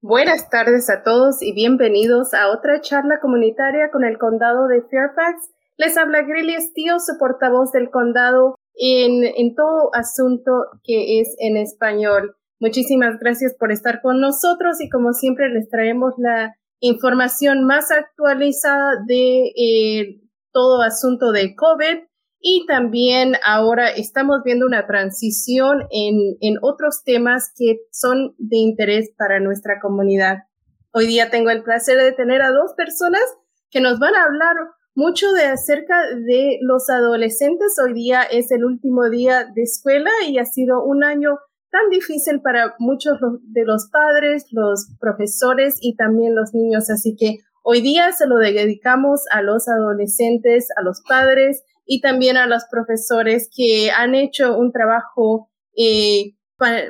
Buenas tardes a todos y bienvenidos a otra charla comunitaria con el condado de Fairfax. Les habla Grilly Estío, su portavoz del condado en, en todo asunto que es en español. Muchísimas gracias por estar con nosotros y como siempre les traemos la información más actualizada de eh, todo asunto de COVID y también ahora estamos viendo una transición en, en otros temas que son de interés para nuestra comunidad. Hoy día tengo el placer de tener a dos personas que nos van a hablar mucho de acerca de los adolescentes. Hoy día es el último día de escuela y ha sido un año tan difícil para muchos de los padres, los profesores y también los niños. Así que hoy día se lo dedicamos a los adolescentes, a los padres y también a los profesores que han hecho un trabajo eh,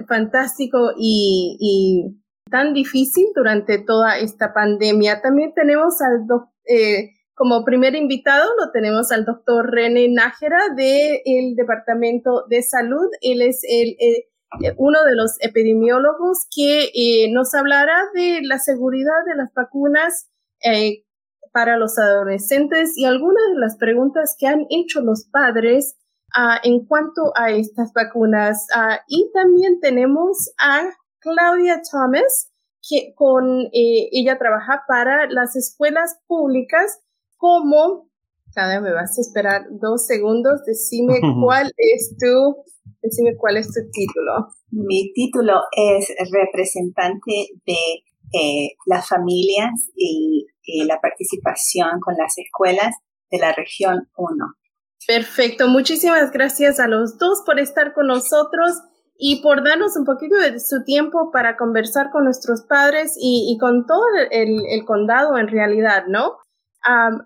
fantástico y, tan difícil durante toda esta pandemia. También tenemos al eh, como primer invitado lo tenemos al doctor René Nájera del Departamento de Salud. Él es el, uno de los epidemiólogos que eh, nos hablará de la seguridad de las vacunas eh, para los adolescentes y algunas de las preguntas que han hecho los padres uh, en cuanto a estas vacunas. Uh, y también tenemos a Claudia Thomas, que con eh, ella trabaja para las escuelas públicas como, cada me vas a esperar dos segundos, decime cuál es tu, decime cuál es tu título. Mi título es representante de eh, las familias y la participación con las escuelas de la región 1. Perfecto, muchísimas gracias a los dos por estar con nosotros y por darnos un poquito de su tiempo para conversar con nuestros padres y, con todo el, condado en realidad, ¿no?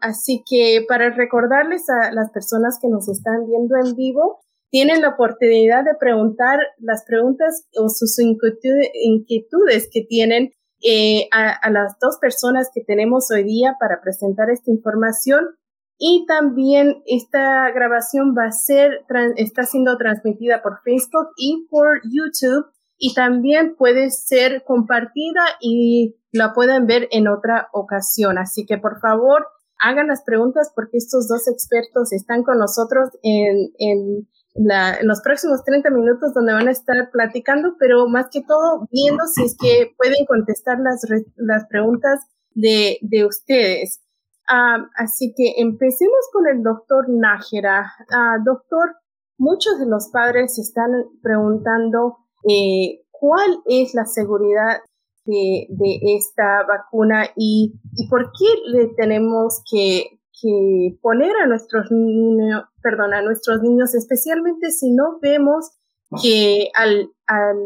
así que para recordarles a las personas que nos están viendo en vivo, tienen la oportunidad de preguntar las preguntas o sus inquietudes que tienen eh, a, las dos personas que tenemos hoy día para presentar esta información. Y también esta grabación va a ser, está siendo transmitida por Facebook y por YouTube. Y también puede ser compartida y la pueden ver en otra ocasión. Así que por favor, hagan las preguntas porque estos dos expertos están con nosotros en, en en los próximos 30 minutos donde van a estar platicando, pero más que todo viendo si es que pueden contestar las, las preguntas de, de ustedes. Ah, así que empecemos con el doctor Nájera. Ah, doctor, muchos de los padres están preguntando eh, cuál es la seguridad de, de esta vacuna y, y, por qué le tenemos que, que poner a nuestros niños, perdón, a nuestros niños, especialmente si no vemos que al, al,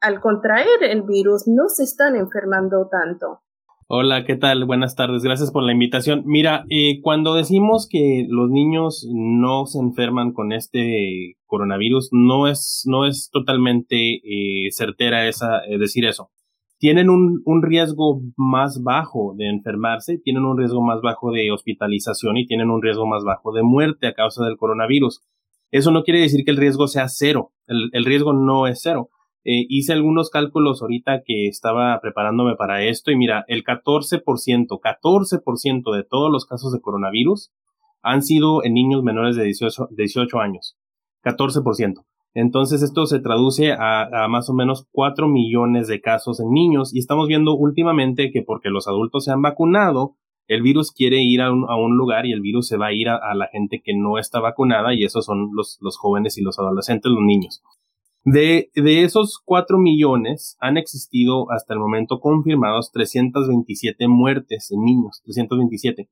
al contraer el virus no se están enfermando tanto. Hola, ¿qué tal? Buenas tardes, gracias por la invitación. Mira, eh, cuando decimos que los niños no se enferman con este coronavirus, no es, no es totalmente eh, certera esa, eh, decir eso tienen un, un, riesgo más bajo de enfermarse, tienen un riesgo más bajo de hospitalización y tienen un riesgo más bajo de muerte a causa del coronavirus. Eso no quiere decir que el riesgo sea cero, el, el riesgo no es cero. Eh, hice algunos cálculos ahorita que estaba preparándome para esto y mira, el 14%, 14% de todos los casos de coronavirus han sido en niños menores de 18, 18 años. 14%. Entonces esto se traduce a, más o menos 4 millones de casos en niños y estamos viendo últimamente que porque los adultos se han vacunado, el virus quiere ir a un, lugar y el virus se va a ir a, la gente que no está vacunada y esos son los, los jóvenes y los adolescentes, los niños. De, de esos 4 millones han existido hasta el momento confirmados 327 muertes en niños, 327.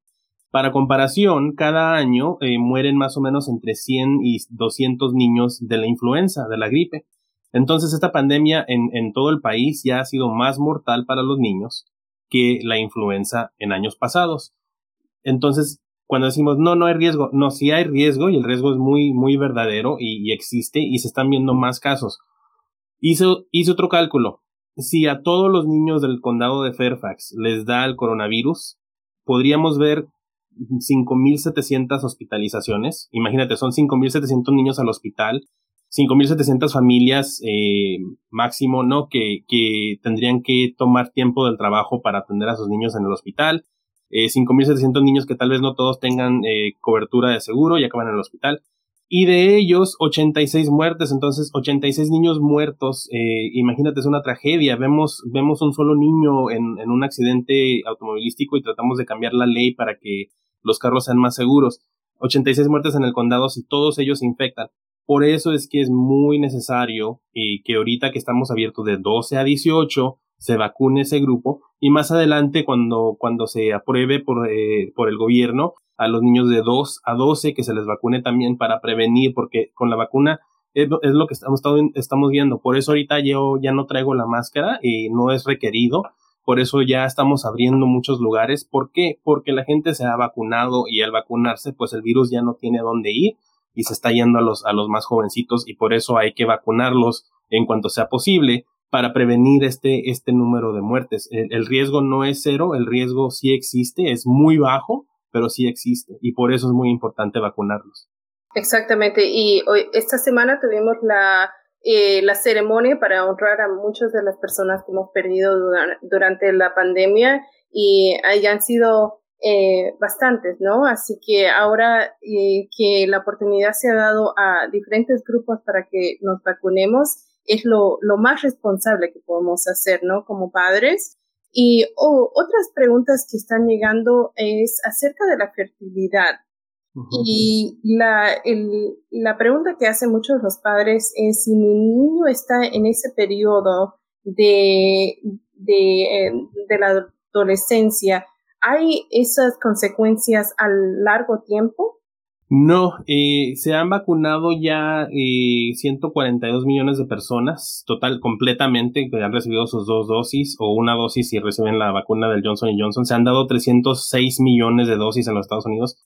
Para comparación, cada año eh, mueren más o menos entre 100 y 200 niños de la influenza, de la gripe. Entonces, esta pandemia en, todo el país ya ha sido más mortal para los niños que la influenza en años pasados. Entonces, cuando decimos no, no hay riesgo, no, sí hay riesgo y el riesgo es muy, muy verdadero y, existe y se están viendo más casos. Hizo otro cálculo. Si a todos los niños del condado de Fairfax les da el coronavirus, podríamos ver 5.700 hospitalizaciones. Imagínate, son 5.700 niños al hospital 5.700 familias eh, máximo, ¿no? Que, que tendrían que tomar tiempo del trabajo para atender a sus niños en el hospital. Eh, 5.700 niños que tal vez no todos tengan eh, cobertura de seguro y acaban en el hospital. Y de ellos, 86 muertes. Entonces, 86 niños muertos. Eh, imagínate, es una tragedia. Vemos, vemos un solo niño en, en un accidente automovilístico y tratamos de cambiar la ley para que los carros sean más seguros. 86 muertes en el condado si todos ellos se infectan. Por eso es que es muy necesario y que ahorita que estamos abiertos de 12 a 18 se vacune ese grupo y más adelante cuando, cuando se apruebe por, eh, por el gobierno a los niños de 2 a 12 que se les vacune también para prevenir porque con la vacuna es, es lo que estamos, estamos viendo. Por eso ahorita yo ya no traigo la máscara y no es requerido. Por eso ya estamos abriendo muchos lugares. ¿Por qué? Porque la gente se ha vacunado y al vacunarse pues el virus ya no tiene dónde ir y se está yendo a los, a los más jovencitos y por eso hay que vacunarlos en cuanto sea posible para prevenir este, este número de muertes. El, riesgo no es cero, el riesgo sí existe, es muy bajo, pero sí existe y por eso es muy importante vacunarlos. Exactamente, y hoy, esta semana tuvimos la, eh, la ceremonia para honrar a muchas de las personas que hemos perdido durante la pandemia y hayan sido eh, bastantes, ¿no? Así que ahora eh, que la oportunidad se ha dado a diferentes grupos para que nos vacunemos, es lo, lo más responsable que podemos hacer, ¿no? Como padres. Y otras preguntas que están llegando es acerca de la fertilidad. Y la, el, la pregunta que hacen muchos los padres es si mi niño está en ese periodo de, de, eh, de la adolescencia, ¿Hay esas consecuencias a largo tiempo? No, eh, se han vacunado ya eh, 142 millones de personas, total, completamente, que han recibido sus dos dosis o una dosis y reciben la vacuna del Johnson Johnson. Se han dado 306 millones de dosis en los Estados Unidos.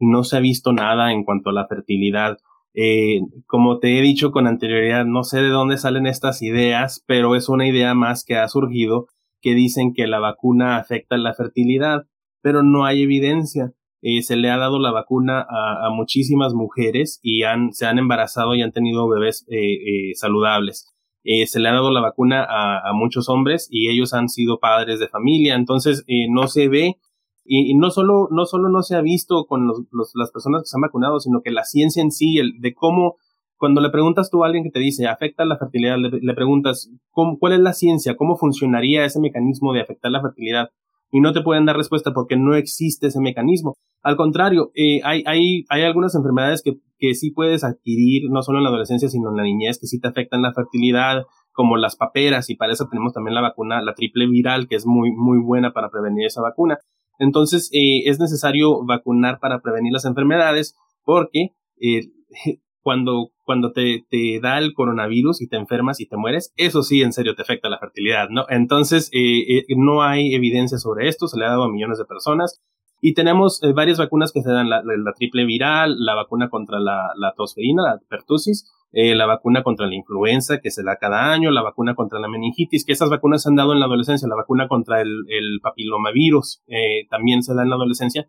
No se ha visto nada en cuanto a la fertilidad. Eh, como te he dicho con anterioridad, no sé de dónde salen estas ideas, pero es una idea más que ha surgido que dicen que la vacuna afecta la fertilidad, pero no hay evidencia. Eh, se le ha dado la vacuna a, muchísimas mujeres y han, se han embarazado y han tenido bebés eh, saludables. se le ha dado la vacuna a, muchos hombres y ellos han sido padres de familia, entonces no se ve y, no solo no solo no se ha visto con las personas que se han vacunado, sino que la ciencia en sí, el, de cómo cuando le preguntas tú a alguien que te dice afecta la fertilidad, le, preguntas cuál es la ciencia, cómo funcionaría ese mecanismo de afectar la fertilidad y no te pueden dar respuesta porque no existe ese mecanismo. Al contrario, eh, hay, hay, hay algunas enfermedades que, que sí puedes adquirir, no solo en la adolescencia, sino en la niñez, que sí te afectan la fertilidad, como las paperas, y para eso tenemos también la vacuna, la triple viral, que es muy, muy buena para prevenir esa vacuna. Entonces, eh, es necesario vacunar para prevenir las enfermedades porque eh, cuando, cuando te, te, da el coronavirus y te enfermas y te mueres, eso sí en serio te afecta la fertilidad, ¿no? Entonces, eh, eh, no hay evidencia sobre esto, se le ha dado a millones de personas. Y tenemos eh, varias vacunas que se dan, la, triple viral, la vacuna contra la, la tosferina, la pertusis, la vacuna contra la influenza que se da cada año, la vacuna contra la meningitis, que esas vacunas se han dado en la adolescencia, la vacuna contra el, el papilomavirus también se da en la adolescencia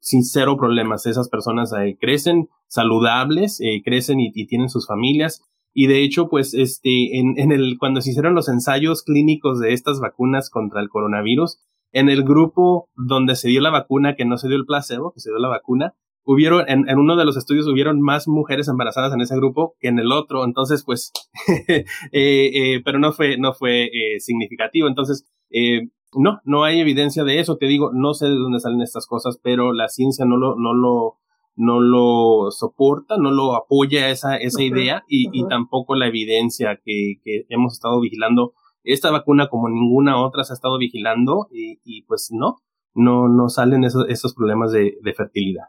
sin cero problemas. Esas personas eh, crecen saludables, eh, crecen y, tienen sus familias. Y de hecho, pues, este, en, en el, cuando se hicieron los ensayos clínicos de estas vacunas contra el coronavirus, en el grupo donde se dio la vacuna, que no se dio el placebo, que se dio la vacuna, hubieron, en, en uno de los estudios hubieron más mujeres embarazadas en ese grupo que en el otro. Entonces, pues, eh, eh, pero no fue, no fue eh, significativo. Entonces, eh, no, no hay evidencia de eso. Te digo, no sé de dónde salen estas cosas, pero la ciencia no lo, no lo, no lo soporta, no lo apoya esa, esa idea y, y, tampoco la evidencia que, que, hemos estado vigilando esta vacuna como ninguna otra se ha estado vigilando y, pues no, no, no salen esos, problemas de, fertilidad.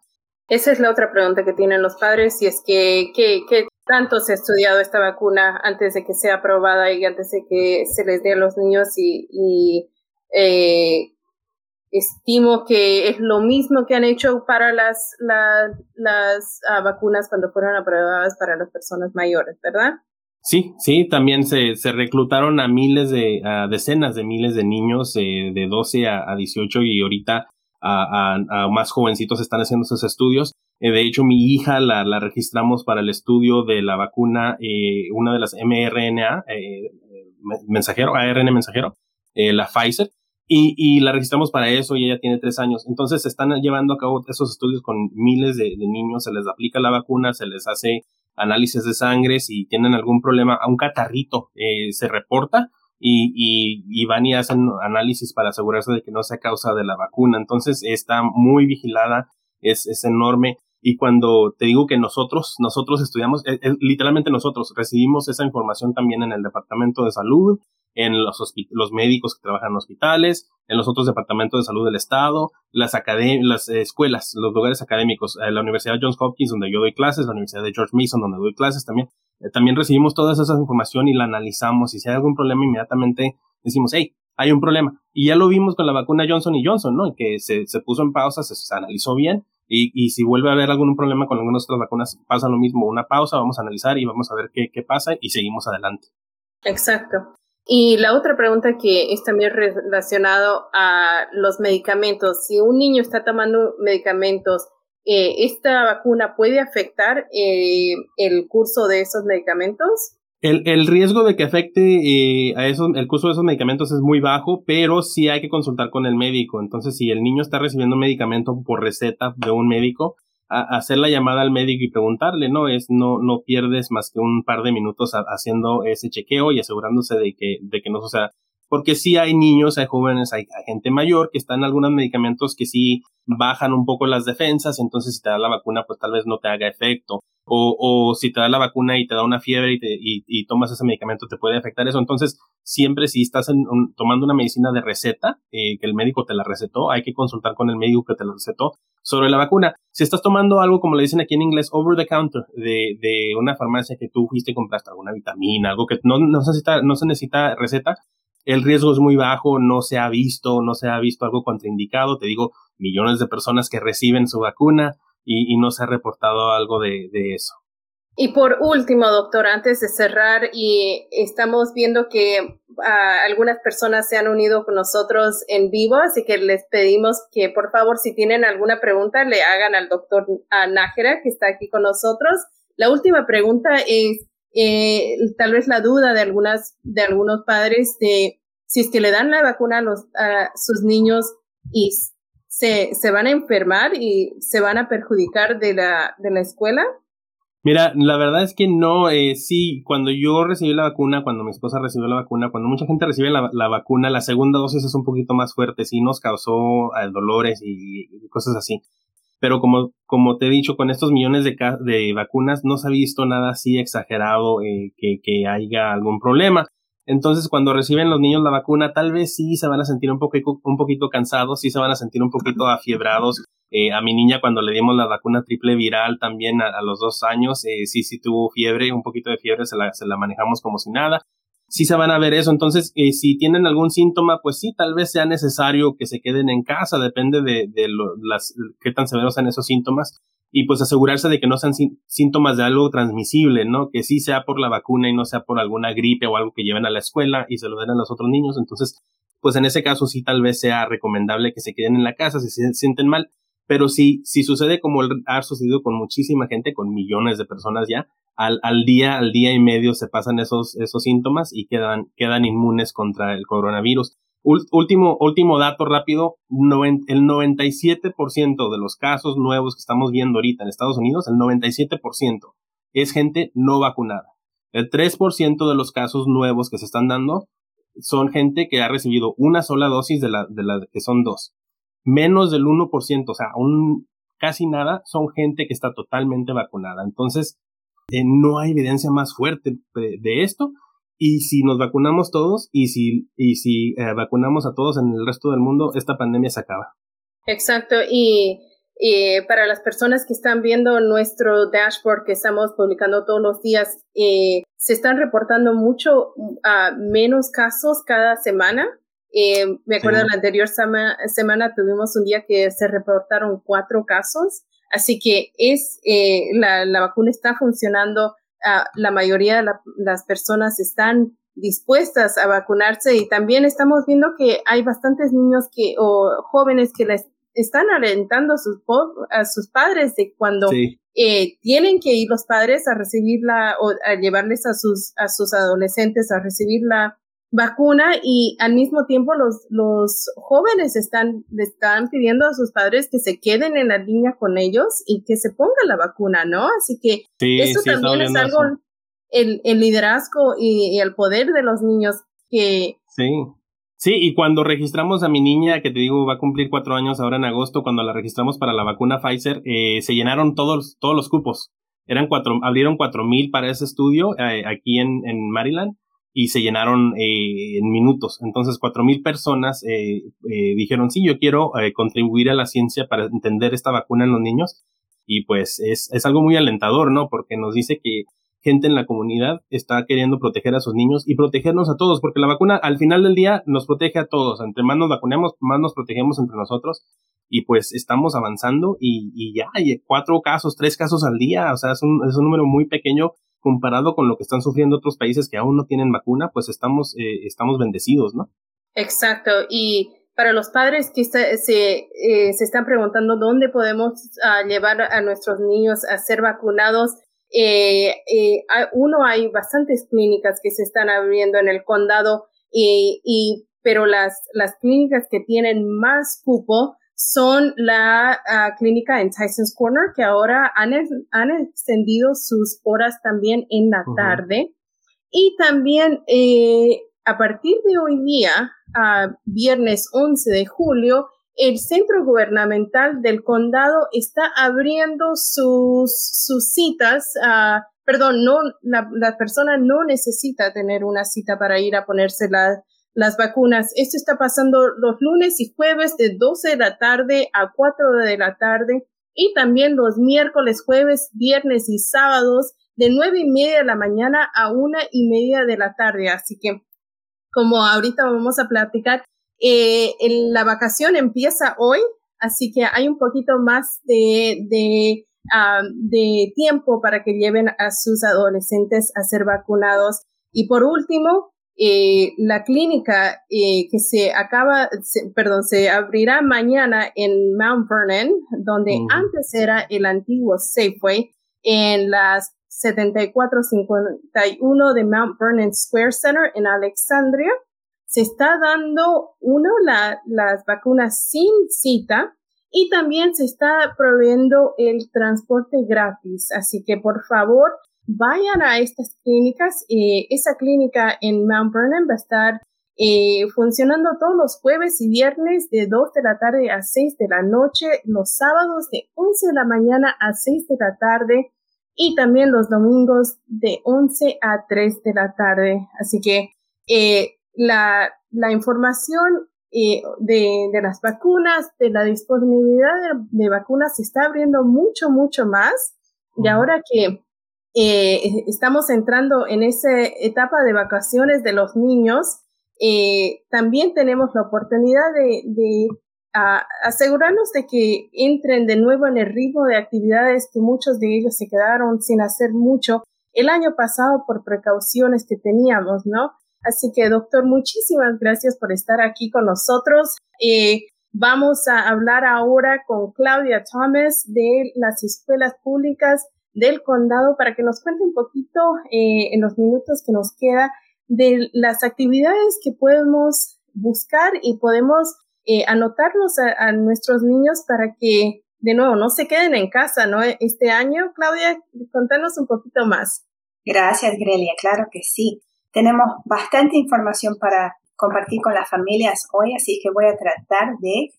Esa es la otra pregunta que tienen los padres y es que, que, que tanto se ha estudiado esta vacuna antes de que sea aprobada y antes de que se les dé a los niños y, eh, estimo que es lo mismo que han hecho para las, uh, vacunas cuando fueron aprobadas para las personas mayores, ¿verdad? Sí, sí, también se, se reclutaron a miles de, a decenas de miles de niños eh, de 12 a, a, 18 y ahorita a, a, más jovencitos están haciendo esos estudios. Eh, de hecho, mi hija la, la, registramos para el estudio de la vacuna, eh, una de las mRNA, eh, mensajero, ARN mensajero, la Pfizer, y, y, la registramos para eso y ella tiene tres años. Entonces se están llevando a cabo esos estudios con miles de niños, se les aplica la vacuna, se les hace análisis de sangre, si tienen algún problema, a un catarrito se reporta y, y, y, van y hacen análisis para asegurarse de que no sea causa de la vacuna. Entonces está muy vigilada, es, es enorme. Y cuando te digo que nosotros, nosotros estudiamos, literalmente nosotros recibimos esa información también en el Departamento de Salud, en los, los médicos que trabajan en hospitales, en los otros departamentos de salud del Estado, las, las escuelas, los lugares académicos, eh, la Universidad Johns Hopkins, donde yo doy clases, la Universidad de George Mason, donde doy clases también. Eh, también recibimos toda esa información y la analizamos. Y si hay algún problema, inmediatamente decimos, hey, hay un problema. Y ya lo vimos con la vacuna Johnson y Johnson, ¿no? Que se, se puso en pausa, se, se analizó bien y, y, si vuelve a haber algún problema con algunas otras vacunas, pasa lo mismo, una pausa, vamos a analizar y vamos a ver qué, qué pasa y seguimos adelante. Exacto. Y la otra pregunta que es también relacionado a los medicamentos. Si un niño está tomando medicamentos, eh, ¿esta vacuna puede afectar eh, el curso de esos medicamentos? El, el, riesgo de que afecte eh, a esos, el curso de esos medicamentos es muy bajo, pero sí hay que consultar con el médico. Entonces, si el niño está recibiendo medicamento por receta de un médico, hacer la llamada al médico y preguntarle, ¿no? Es, no, no pierdes más que un par de minutos haciendo ese chequeo y asegurándose de que, de que no suceda. Porque sí hay niños, hay jóvenes, hay, gente mayor que están en algunos medicamentos que sí bajan un poco las defensas, entonces si te da la vacuna, pues tal vez no te haga efecto o, o si te da la vacuna y te da una fiebre y, te, y, y tomas ese medicamento, te puede afectar eso. Entonces, siempre si estás tomando una medicina de receta, eh, que el médico te la recetó, hay que consultar con el médico que te la recetó sobre la vacuna. Si estás tomando algo, como le dicen aquí en inglés, over the counter, de, de una farmacia que tú fuiste y compraste alguna vitamina, algo que no, no, se necesita, no se necesita receta, el riesgo es muy bajo, no se ha visto, no se ha visto algo contraindicado. Te digo, millones de personas que reciben su vacuna, y, no se ha reportado algo de, eso. Y por último, doctor, antes de cerrar, y estamos viendo que ah, algunas personas se han unido con nosotros en vivo, así que les pedimos que por favor, si tienen alguna pregunta, le hagan al doctor Nájera, que está aquí con nosotros. La última pregunta es eh, tal vez la duda de algunas de algunos padres de si es que le dan la vacuna a, los, a sus niños y se, se van a enfermar y se van a perjudicar de la, de la escuela? Mira, la verdad es que no, eh, sí, cuando yo recibí la vacuna, cuando mi esposa recibió la vacuna, cuando mucha gente recibe la, la vacuna, la segunda dosis es un poquito más fuerte, sí nos causó eh, dolores y, cosas así. Pero como, como te he dicho, con estos millones de, de vacunas no se ha visto nada así exagerado eh, que, que haya algún problema. Entonces, cuando reciben los niños la vacuna, tal vez sí se van a sentir un poquito, un poquito cansados, sí se van a sentir un poquito afiebrados. Eh, a mi niña, cuando le dimos la vacuna triple viral también a, los dos años, eh, sí, sí tuvo fiebre, un poquito de fiebre, se la, se la manejamos como si nada. Sí se van a ver eso. Entonces, eh, si tienen algún síntoma, pues sí, tal vez sea necesario que se queden en casa, depende de, de las, qué tan severos sean esos síntomas y pues asegurarse de que no sean síntomas de algo transmisible, ¿no? Que sí sea por la vacuna y no sea por alguna gripe o algo que lleven a la escuela y se lo den a los otros niños. Entonces, pues en ese caso sí tal vez sea recomendable que se queden en la casa si se sienten mal. Pero si, si sucede como ha sucedido con muchísima gente, con millones de personas ya, al, al día, al día y medio se pasan esos, esos síntomas y quedan, quedan inmunes contra el coronavirus último, último dato rápido, el 97% de los casos nuevos que estamos viendo ahorita en Estados Unidos, el 97% es gente no vacunada. El 3% de los casos nuevos que se están dando son gente que ha recibido una sola dosis de la, de la que son dos. Menos del 1%, o sea, un, casi nada, son gente que está totalmente vacunada. Entonces, eh, no hay evidencia más fuerte de esto y si nos vacunamos todos y si, y si eh, vacunamos a todos en el resto del mundo, esta pandemia se acaba. Exacto. Y, para las personas que están viendo nuestro dashboard que estamos publicando todos los días, eh, se están reportando mucho uh, menos casos cada semana. Eh, me acuerdo la anterior semana tuvimos un día que se reportaron cuatro casos. Así que es la, la vacuna está funcionando la mayoría de las personas están dispuestas a vacunarse y también estamos viendo que hay bastantes niños que o jóvenes que les están alentando a sus, a sus padres de cuando eh, tienen que ir los padres a recibirla o a llevarles a sus, a sus adolescentes a recibir la vacuna y al mismo tiempo los, los jóvenes están, le están pidiendo a sus padres que se queden en la línea con ellos y que se pongan la vacuna, ¿no? Así que eso también es algo, el, el, liderazgo y, y, el poder de los niños que... Sí. Sí, y cuando registramos a mi niña, que te digo va a cumplir cuatro años ahora en agosto, cuando la registramos para la vacuna Pfizer, eh, se llenaron todos, todos los cupos. Eran cuatro, abrieron cuatro mil para ese estudio eh, aquí en, en, Maryland y se llenaron eh, en minutos. Entonces, cuatro mil personas eh, eh, dijeron, sí, yo quiero eh, contribuir a la ciencia para entender esta vacuna en los niños. Y pues es, es algo muy alentador, ¿no? Porque nos dice que gente en la comunidad está queriendo proteger a sus niños y protegernos a todos, porque la vacuna al final del día nos protege a todos. Entre más nos vacunemos, más nos protegemos entre nosotros. Y pues estamos avanzando y, y ya hay cuatro casos, tres casos al día. O sea, es un, es un número muy pequeño comparado con lo que están sufriendo otros países que aún no tienen vacuna, pues estamos, eh, estamos bendecidos, ¿no? Exacto. Y para los padres que se, se, eh, se están preguntando dónde podemos uh, llevar a nuestros niños a ser vacunados, eh, eh, uno, hay bastantes clínicas que se están abriendo en el condado, y, y pero las, las clínicas que tienen más cupo son la uh, clínica en Tyson's Corner, que ahora han, han extendido sus horas también en la tarde. Y también eh, a partir de hoy día, uh, viernes 11 de julio, el centro gubernamental del condado está abriendo sus, sus citas. Perdón, no, la, la, persona no necesita tener una cita para ir a ponerse la, las vacunas. Esto está pasando los lunes y jueves de 12 de la tarde a 4 de la tarde y también los miércoles, jueves, viernes y sábados de 9 y media de la mañana a una y media de la tarde. Así que, como ahorita vamos a platicar, eh, la vacación empieza hoy, así que hay un poquito más de, uh, de tiempo para que lleven a sus adolescentes a ser vacunados. Y por último, eh, la clínica eh, que se acaba, se, perdón, se abrirá mañana en Mount Vernon, donde uh -huh. antes era el antiguo Safeway, en las 7451 de Mount Vernon Square Center en Alexandria se está dando, uno, la, las vacunas sin cita y también se está proveyendo el transporte gratis. Así que por favor, vayan a estas clínicas. Eh, esa clínica en Mount Vernon va a estar eh, funcionando todos los jueves y viernes de 2 de la tarde a 6 de la noche, los sábados de 11 de la mañana a 6 de la tarde y también los domingos de 11 a 3 de la tarde. Así que eh, la, la información eh, de, de, las vacunas, de la disponibilidad de, de, vacunas se está abriendo mucho, mucho más. Y ahora que eh, estamos entrando en esa etapa de vacaciones de los niños, eh, también tenemos la oportunidad de, asegurarnos de que entren de nuevo en el ritmo de actividades que muchos de ellos se quedaron sin hacer mucho el año pasado por precauciones que teníamos, ¿no? Así que, doctor, muchísimas gracias por estar aquí con nosotros. Eh, vamos a hablar ahora con Claudia Thomas de las escuelas públicas del condado para que nos cuente un poquito eh, en los minutos que nos queda de las actividades que podemos buscar y podemos eh, anotarnos a, nuestros niños para que, de nuevo, no se queden en casa, ¿no? Este año, Claudia, contanos un poquito más. Gracias, Grelia. Claro que sí. Tenemos bastante información para compartir con las familias hoy, así que voy a tratar de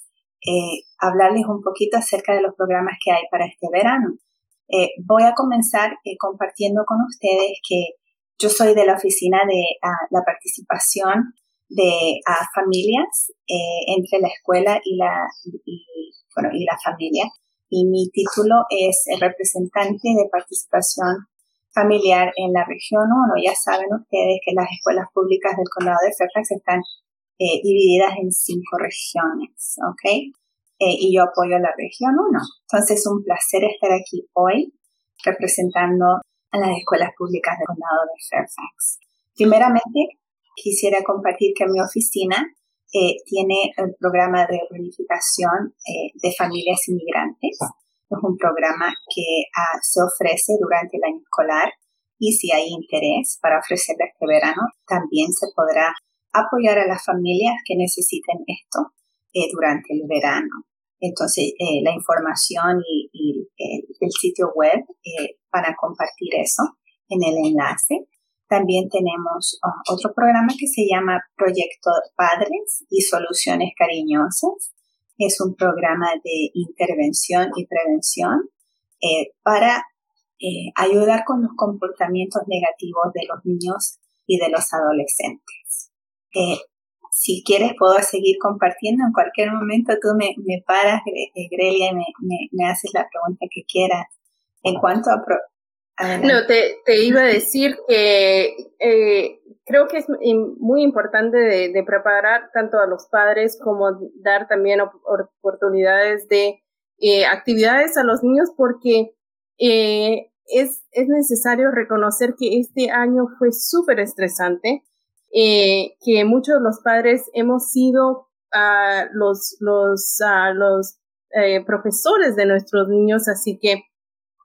eh, hablarles un poquito acerca de los programas que hay para este verano. Eh, voy a comenzar eh, compartiendo con ustedes que yo soy de la oficina de uh, la participación de uh, familias eh, entre la escuela y la, bueno, y la familia. Y mi título es el representante de participación familiar en la región 1. Ya saben ustedes que las escuelas públicas del condado de Fairfax están divididas en cinco regiones, ¿ok? Eh, y yo apoyo a la región 1. Entonces es un placer estar aquí hoy representando a las escuelas públicas del condado de Fairfax. Primeramente, quisiera compartir que mi oficina eh, tiene el programa de reunificación eh, de familias inmigrantes. Es un programa que ah, se ofrece durante el año escolar y si hay interés para ofrecerlo este verano, también se podrá apoyar a las familias que necesiten esto eh, durante el verano. Entonces, la información y, el sitio web van a compartir eso en el enlace. También tenemos ah, otro programa que se llama Proyecto Padres y Soluciones Cariñosas. Es un programa de intervención y prevención eh, para eh, ayudar con los comportamientos negativos de los niños y de los adolescentes. Eh, si quieres, puedo seguir compartiendo. En cualquier momento tú me, paras, Grelia, y me, me, haces la pregunta que quieras. En cuanto a no, te, te, iba a decir que eh, creo que es muy importante de, preparar tanto a los padres como dar también oportunidades de eh, actividades a los niños porque eh, es, es necesario reconocer que este año fue súper estresante, que muchos de los padres hemos sido a los, los, los profesores de nuestros niños, así que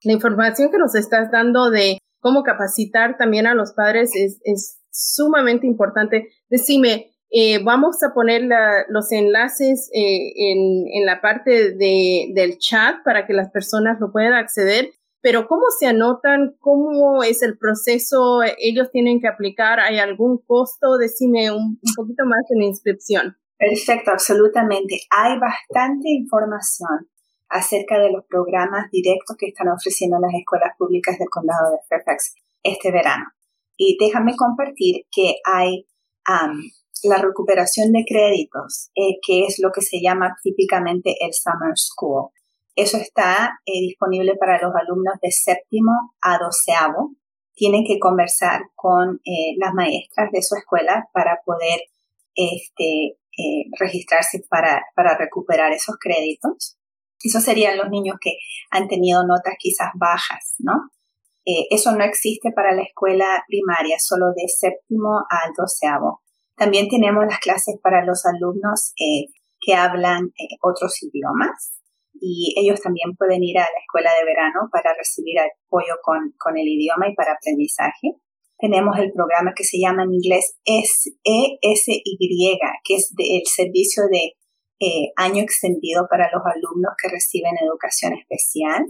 la información que nos estás dando de cómo capacitar también a los padres es, es sumamente importante. Decime, eh, vamos a poner los enlaces eh, en, en, la parte de, del chat para que las personas lo puedan acceder, pero ¿cómo se anotan? ¿Cómo es el proceso? ¿Ellos tienen que aplicar? ¿Hay algún costo? Decime un, un poquito más en inscripción. Perfecto, absolutamente. Hay bastante información acerca de los programas directos que están ofreciendo las escuelas públicas del condado de Fairfax este verano. Y déjame compartir que hay la recuperación de créditos, eh, que es lo que se llama típicamente el Summer School. Eso está eh, disponible para los alumnos de séptimo a doceavo. Tienen que conversar con eh, las maestras de su escuela para poder este, registrarse para, para recuperar esos créditos. Esos serían los niños que han tenido notas quizás bajas, ¿no? Eh, eso no existe para la escuela primaria, solo de séptimo al doceavo. También tenemos las clases para los alumnos eh, que hablan eh, otros idiomas y ellos también pueden ir a la escuela de verano para recibir apoyo con, con el idioma y para aprendizaje. Tenemos el programa que se llama en inglés ESY, que es el servicio de eh, año extendido para los alumnos que reciben educación especial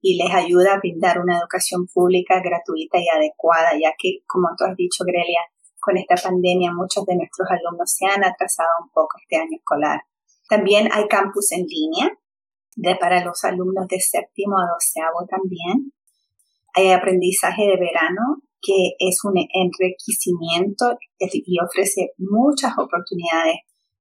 y les ayuda a brindar una educación pública gratuita y adecuada, ya que, como tú has dicho, Grelia, con esta pandemia muchos de nuestros alumnos se han atrasado un poco este año escolar. También hay campus en línea de, para los alumnos de séptimo a doceavo también. Hay aprendizaje de verano que es un enriquecimiento y ofrece muchas oportunidades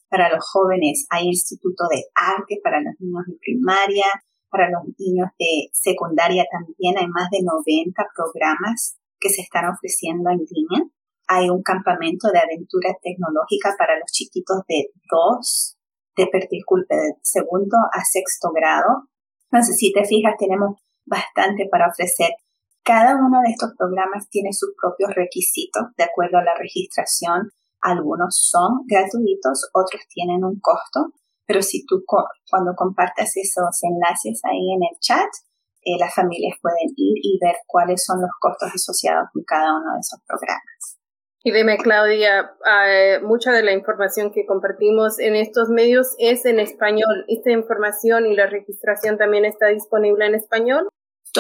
para los jóvenes hay instituto de arte para los niños de primaria, para los niños de secundaria también hay más de 90 programas que se están ofreciendo en línea. Hay un campamento de aventura tecnológica para los chiquitos de 2, de, de segundo a sexto grado. Entonces, si te fijas, tenemos bastante para ofrecer. Cada uno de estos programas tiene sus propios requisitos de acuerdo a la registración algunos son gratuitos, otros tienen un costo, pero si tú cuando compartas esos enlaces ahí en el chat, eh, las familias pueden ir y ver cuáles son los costos asociados con cada uno de esos programas. Y dime, Claudia, uh, mucha de la información que compartimos en estos medios es en español. ¿Esta información y la registración también está disponible en español?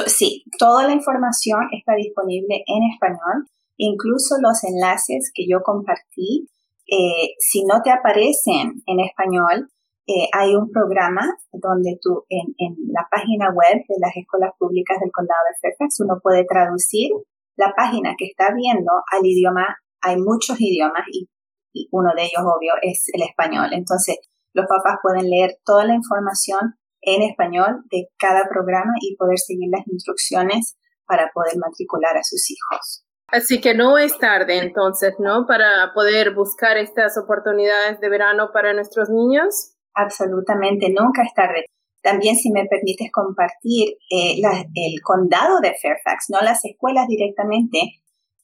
Sí, toda la información está disponible en español Incluso los enlaces que yo compartí, eh, si no te aparecen en español, eh, hay un programa donde tú en, la página web de las escuelas públicas del condado de Fairfax uno puede traducir la página que está viendo al idioma. Hay muchos idiomas y, y uno de ellos, obvio, es el español. Entonces, los papás pueden leer toda la información en español de cada programa y poder seguir las instrucciones para poder matricular a sus hijos. Así que no es tarde entonces, ¿no? Para poder buscar estas oportunidades de verano para nuestros niños. Absolutamente, nunca es tarde. También si me permites compartir eh, el condado de Fairfax, no las escuelas directamente,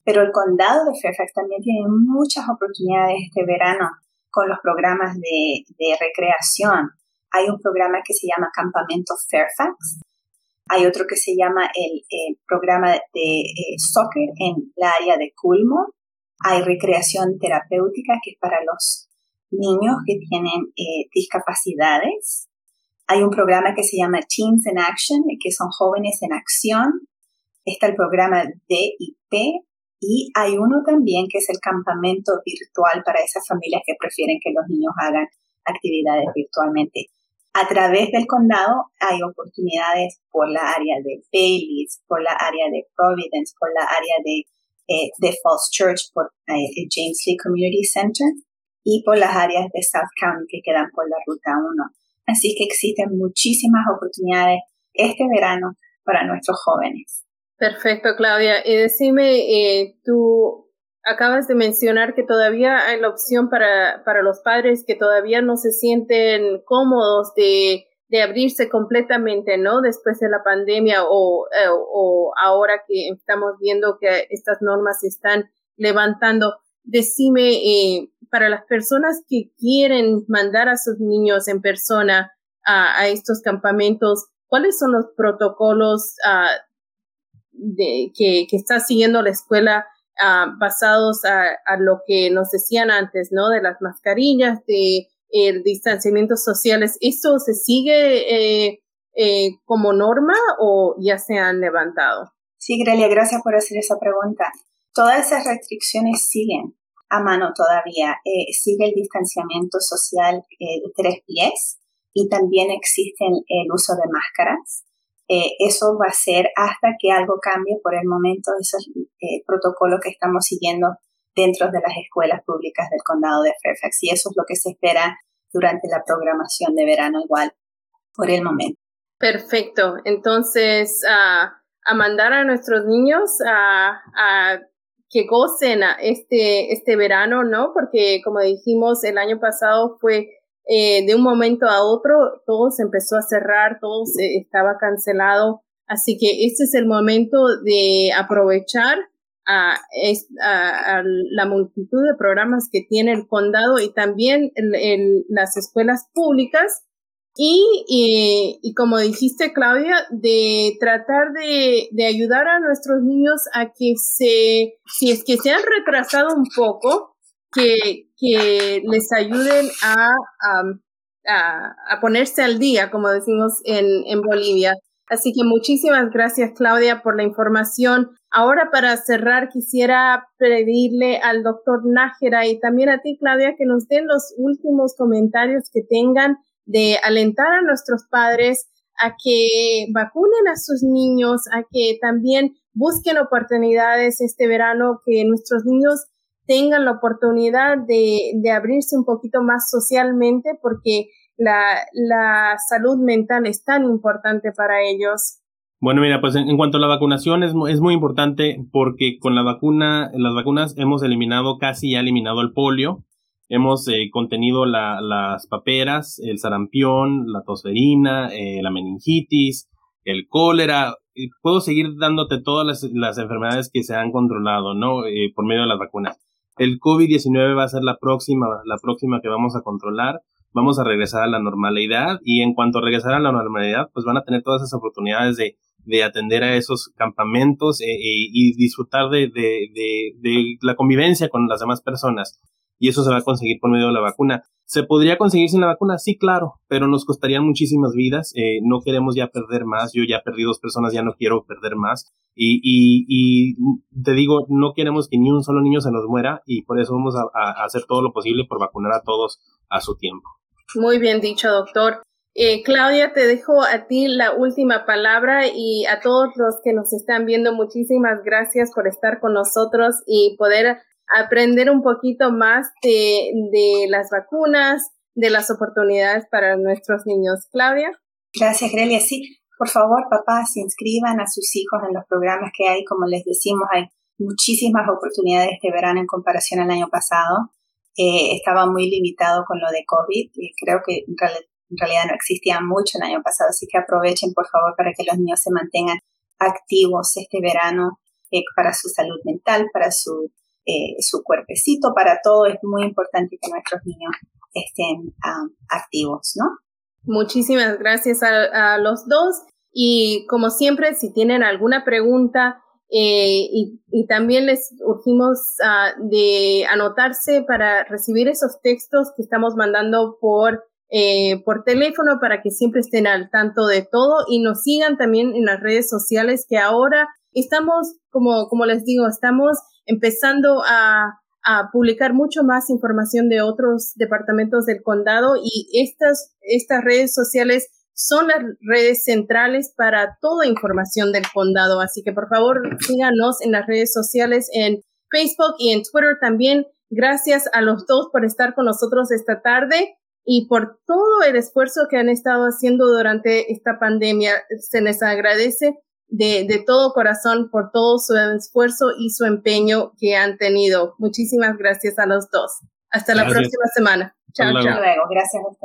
pero el condado de Fairfax también tiene muchas oportunidades este verano con los programas de, recreación. Hay un programa que se llama Campamento Fairfax. Hay otro que se llama el, programa de eh, soccer en la área de Culmore. Hay recreación terapéutica que es para los niños que tienen eh, discapacidades. Hay un programa que se llama Teens in Action, que son jóvenes en acción. Está el programa DIP, y hay uno también que es el campamento virtual para esas familias que prefieren que los niños hagan actividades virtualmente. A través del condado hay oportunidades por la área de Baileys, por la área de Providence, por la área de, eh, de Falls Church, por eh, el James Lee Community Center y por las áreas de South County que quedan por la Ruta 1. Así que existen muchísimas oportunidades este verano para nuestros jóvenes. Perfecto, Claudia. Y decime, eh, tú acabas de mencionar que todavía hay la opción para, para los padres que todavía no se sienten cómodos de, de abrirse completamente, ¿no? Después de la pandemia o, eh, o ahora que estamos viendo que estas normas se están levantando. Decime, eh, para las personas que quieren mandar a sus niños en persona a, a estos campamentos, ¿cuáles son los protocolos uh, de, que, que está siguiendo la escuela uh, basados a, a, lo que nos decían antes, ¿no? De las mascarillas, de el distanciamiento sociales. ¿Eso se sigue eh, eh, como norma o ya se han levantado? Sí, Grelia, gracias por hacer esa pregunta. Todas esas restricciones siguen a mano todavía. Eh, sigue el distanciamiento social de tres pies y también existe el uso de máscaras. Eh, eso va a ser hasta que algo cambie por el momento esos eh, protocolos que estamos siguiendo dentro de las escuelas públicas del condado de Fairfax y eso es lo que se espera durante la programación de verano igual por el momento. Perfecto. Entonces, a mandar a nuestros niños a, que gocen este, este verano, ¿no? Porque como dijimos, el año pasado fue eh, de un momento a otro todo se empezó a cerrar, todo se, estaba cancelado. Así que este es el momento de aprovechar a, la multitud de programas que tiene el condado y también las escuelas públicas. Y, como dijiste, Claudia, de tratar de ayudar a nuestros niños a que se, si es que se han retrasado un poco, que, les ayuden a, a, a, ponerse al día, como decimos en, en Bolivia. Así que muchísimas gracias, Claudia, por la información. Ahora, para cerrar, quisiera pedirle al doctor Nájera y también a ti, Claudia, que nos den los últimos comentarios que tengan de alentar a nuestros padres a que vacunen a sus niños, a que también busquen oportunidades este verano, que nuestros niños tengan la oportunidad de, de abrirse un poquito más socialmente porque la, la, salud mental es tan importante para ellos. Bueno, mira, pues en, cuanto a la vacunación es, es, muy importante porque con la vacuna, las vacunas hemos eliminado, casi ya eliminado el polio, hemos eh, contenido la, las paperas, el sarampión, la tosferina, eh, la meningitis, el cólera. Puedo seguir dándote todas las, las enfermedades que se han controlado, ¿no? Eh, por medio de las vacunas. El COVID-19 va a ser la próxima, la próxima que vamos a controlar. Vamos a regresar a la normalidad y en cuanto regresar a la normalidad, pues van a tener todas esas oportunidades de, de atender a esos campamentos eh, eh, y disfrutar de, de, de la convivencia con las demás personas. Y eso se va a conseguir por medio de la vacuna. ¿Se podría conseguir sin la vacuna? Sí, claro, pero nos costarían muchísimas vidas. Eh, no queremos ya perder más. Yo ya perdí dos personas, ya no quiero perder más. Y, y, y te digo, no queremos que ni un solo niño se nos muera y por eso vamos a, hacer todo lo posible por vacunar a todos a su tiempo. Muy bien dicho, doctor. Eh, Claudia, te dejo a ti la última palabra y a todos los que nos están viendo, muchísimas gracias por estar con nosotros y poder aprender un poquito más de, de las vacunas, de las oportunidades para nuestros niños. Claudia. Gracias, Grelia. Sí, por favor, papás, inscriban a sus hijos en los programas que hay. Como les decimos, hay muchísimas oportunidades este verano en comparación al año pasado. Eh, estaba muy limitado con lo de COVID y creo que en, realidad no existía mucho el año pasado, así que aprovechen por favor para que los niños se mantengan activos este verano eh, para su salud mental, para su eh, su cuerpecito, para todo es muy importante que nuestros niños estén ah, activos, ¿no? Muchísimas gracias a, los dos y como siempre, si tienen alguna pregunta eh, y, también les urgimos ah, de anotarse para recibir esos textos que estamos mandando por eh, por teléfono para que siempre estén al tanto de todo y nos sigan también en las redes sociales que ahora estamos, como, como les digo, estamos empezando a, a publicar mucho más información de otros departamentos del condado y estas, estas redes sociales son las redes centrales para toda información del condado. Así que por favor síganos en las redes sociales en Facebook y en Twitter también. Gracias a los dos por estar con nosotros esta tarde y por todo el esfuerzo que han estado haciendo durante esta pandemia. Se les agradece de, de todo corazón por todo su esfuerzo y su empeño que han tenido. Muchísimas gracias a los dos. Hasta la próxima semana. Chao, chao. Luego. Gracias a usted.